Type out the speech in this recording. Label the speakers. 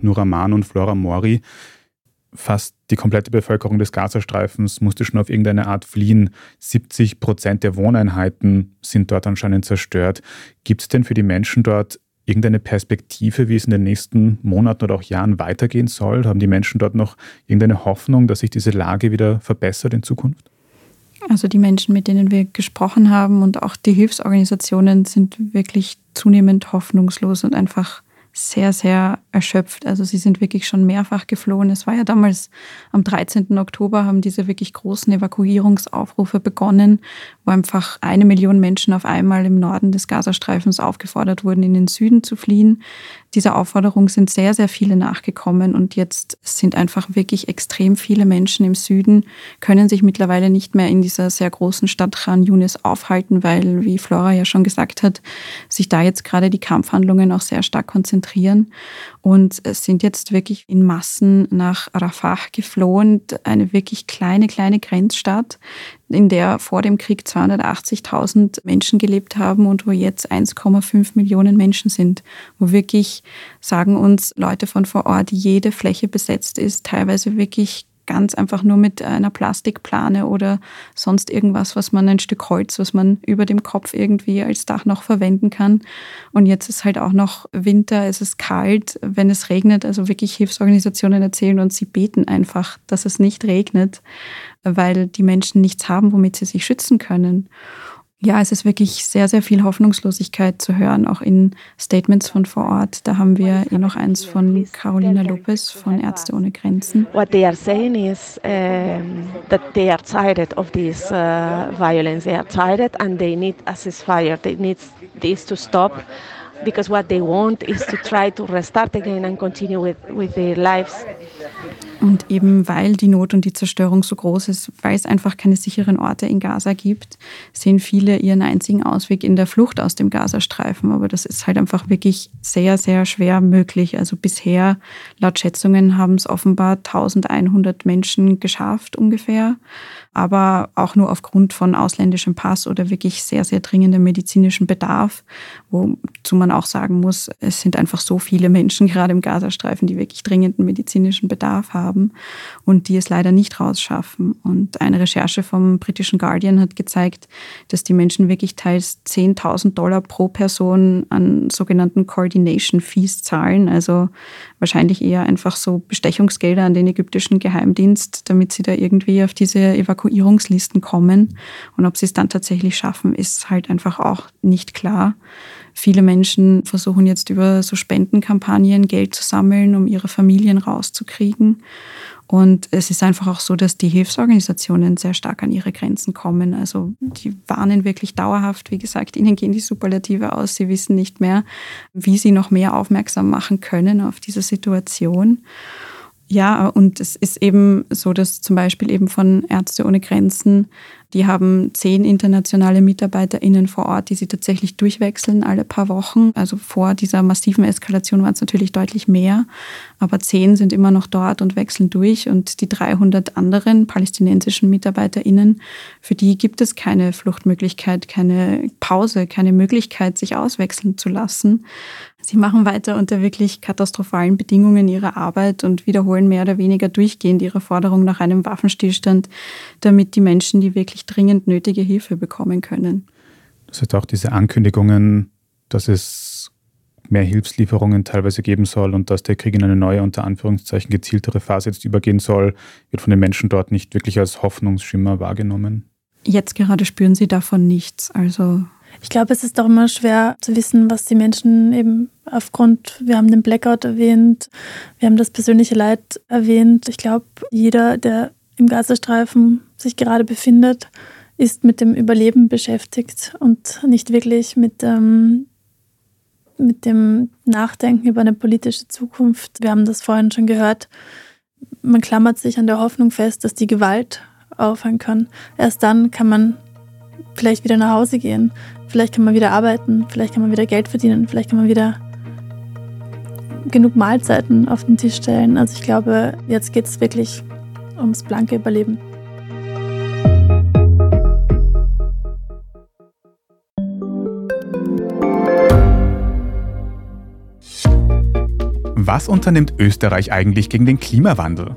Speaker 1: Nuraman und Flora Mori. Fast die komplette Bevölkerung des Gazastreifens musste schon auf irgendeine Art fliehen. 70 Prozent der Wohneinheiten sind dort anscheinend zerstört. Gibt es denn für die Menschen dort irgendeine Perspektive, wie es in den nächsten Monaten oder auch Jahren weitergehen soll? Haben die Menschen dort noch irgendeine Hoffnung, dass sich diese Lage wieder verbessert in Zukunft?
Speaker 2: Also die Menschen, mit denen wir gesprochen haben und auch die Hilfsorganisationen sind wirklich zunehmend hoffnungslos und einfach sehr, sehr erschöpft. Also sie sind wirklich schon mehrfach geflohen. Es war ja damals am 13. Oktober haben diese wirklich großen Evakuierungsaufrufe begonnen, wo einfach eine Million Menschen auf einmal im Norden des Gazastreifens aufgefordert wurden, in den Süden zu fliehen. Dieser Aufforderung sind sehr, sehr viele nachgekommen und jetzt sind einfach wirklich extrem viele Menschen im Süden, können sich mittlerweile nicht mehr in dieser sehr großen Stadt Khan Yunis aufhalten, weil, wie Flora ja schon gesagt hat, sich da jetzt gerade die Kampfhandlungen auch sehr stark konzentrieren. Und sind jetzt wirklich in Massen nach Rafah geflohen, eine wirklich kleine, kleine Grenzstadt, in der vor dem Krieg 280.000 Menschen gelebt haben und wo jetzt 1,5 Millionen Menschen sind, wo wirklich, sagen uns Leute von vor Ort, jede Fläche besetzt ist, teilweise wirklich ganz einfach nur mit einer Plastikplane oder sonst irgendwas, was man ein Stück Holz, was man über dem Kopf irgendwie als Dach noch verwenden kann. Und jetzt ist halt auch noch Winter, es ist kalt, wenn es regnet. Also wirklich Hilfsorganisationen erzählen und sie beten einfach, dass es nicht regnet, weil die Menschen nichts haben, womit sie sich schützen können. Ja, es ist wirklich sehr, sehr viel Hoffnungslosigkeit zu hören, auch in Statements von vor Ort. Da haben wir eh noch eins von Carolina Lopez von Ärzte ohne Grenzen.
Speaker 3: What they are saying is um, that they are tired of this uh, violence. They are tired and they need a ceasefire. They need this to stop because what they want is to try to restart again and continue with, with their lives.
Speaker 2: Und eben weil die Not und die Zerstörung so groß ist, weil es einfach keine sicheren Orte in Gaza gibt, sehen viele ihren einzigen Ausweg in der Flucht aus dem Gazastreifen. Aber das ist halt einfach wirklich sehr, sehr schwer möglich. Also bisher, laut Schätzungen, haben es offenbar 1100 Menschen geschafft ungefähr aber auch nur aufgrund von ausländischem Pass oder wirklich sehr, sehr dringendem medizinischen Bedarf, wozu man auch sagen muss, es sind einfach so viele Menschen gerade im Gazastreifen, die wirklich dringenden medizinischen Bedarf haben und die es leider nicht rausschaffen. Und eine Recherche vom britischen Guardian hat gezeigt, dass die Menschen wirklich teils 10.000 Dollar pro Person an sogenannten Coordination Fees zahlen, also wahrscheinlich eher einfach so Bestechungsgelder an den ägyptischen Geheimdienst, damit sie da irgendwie auf diese Evakuierungslisten kommen. Und ob sie es dann tatsächlich schaffen, ist halt einfach auch nicht klar. Viele Menschen versuchen jetzt über so Spendenkampagnen Geld zu sammeln, um ihre Familien rauszukriegen. Und es ist einfach auch so, dass die Hilfsorganisationen sehr stark an ihre Grenzen kommen. Also die warnen wirklich dauerhaft. Wie gesagt, ihnen gehen die Superlative aus. Sie wissen nicht mehr, wie sie noch mehr aufmerksam machen können auf diese Situation. Ja, und es ist eben so, dass zum Beispiel eben von Ärzte ohne Grenzen die haben zehn internationale MitarbeiterInnen vor Ort, die sie tatsächlich durchwechseln alle paar Wochen. Also vor dieser massiven Eskalation waren es natürlich deutlich mehr, aber zehn sind immer noch dort und wechseln durch. Und die 300 anderen palästinensischen MitarbeiterInnen, für die gibt es keine Fluchtmöglichkeit, keine Pause, keine Möglichkeit, sich auswechseln zu lassen. Sie machen weiter unter wirklich katastrophalen Bedingungen ihre Arbeit und wiederholen mehr oder weniger durchgehend ihre Forderung nach einem Waffenstillstand, damit die Menschen, die wirklich dringend nötige Hilfe bekommen können.
Speaker 1: Das heißt auch diese Ankündigungen, dass es mehr Hilfslieferungen teilweise geben soll und dass der Krieg in eine neue, unter Anführungszeichen gezieltere Phase jetzt übergehen soll, wird von den Menschen dort nicht wirklich als Hoffnungsschimmer wahrgenommen.
Speaker 2: Jetzt gerade spüren sie davon nichts. Also
Speaker 4: ich glaube, es ist doch immer schwer zu wissen, was die Menschen eben aufgrund, wir haben den Blackout erwähnt, wir haben das persönliche Leid erwähnt. Ich glaube, jeder, der im Gazastreifen sich gerade befindet, ist mit dem Überleben beschäftigt und nicht wirklich mit, ähm, mit dem Nachdenken über eine politische Zukunft. Wir haben das vorhin schon gehört. Man klammert sich an der Hoffnung fest, dass die Gewalt aufhören kann. Erst dann kann man vielleicht wieder nach Hause gehen. Vielleicht kann man wieder arbeiten, vielleicht kann man wieder Geld verdienen, vielleicht kann man wieder genug Mahlzeiten auf den Tisch stellen. Also ich glaube, jetzt geht es wirklich ums blanke Überleben.
Speaker 1: Was unternimmt Österreich eigentlich gegen den Klimawandel?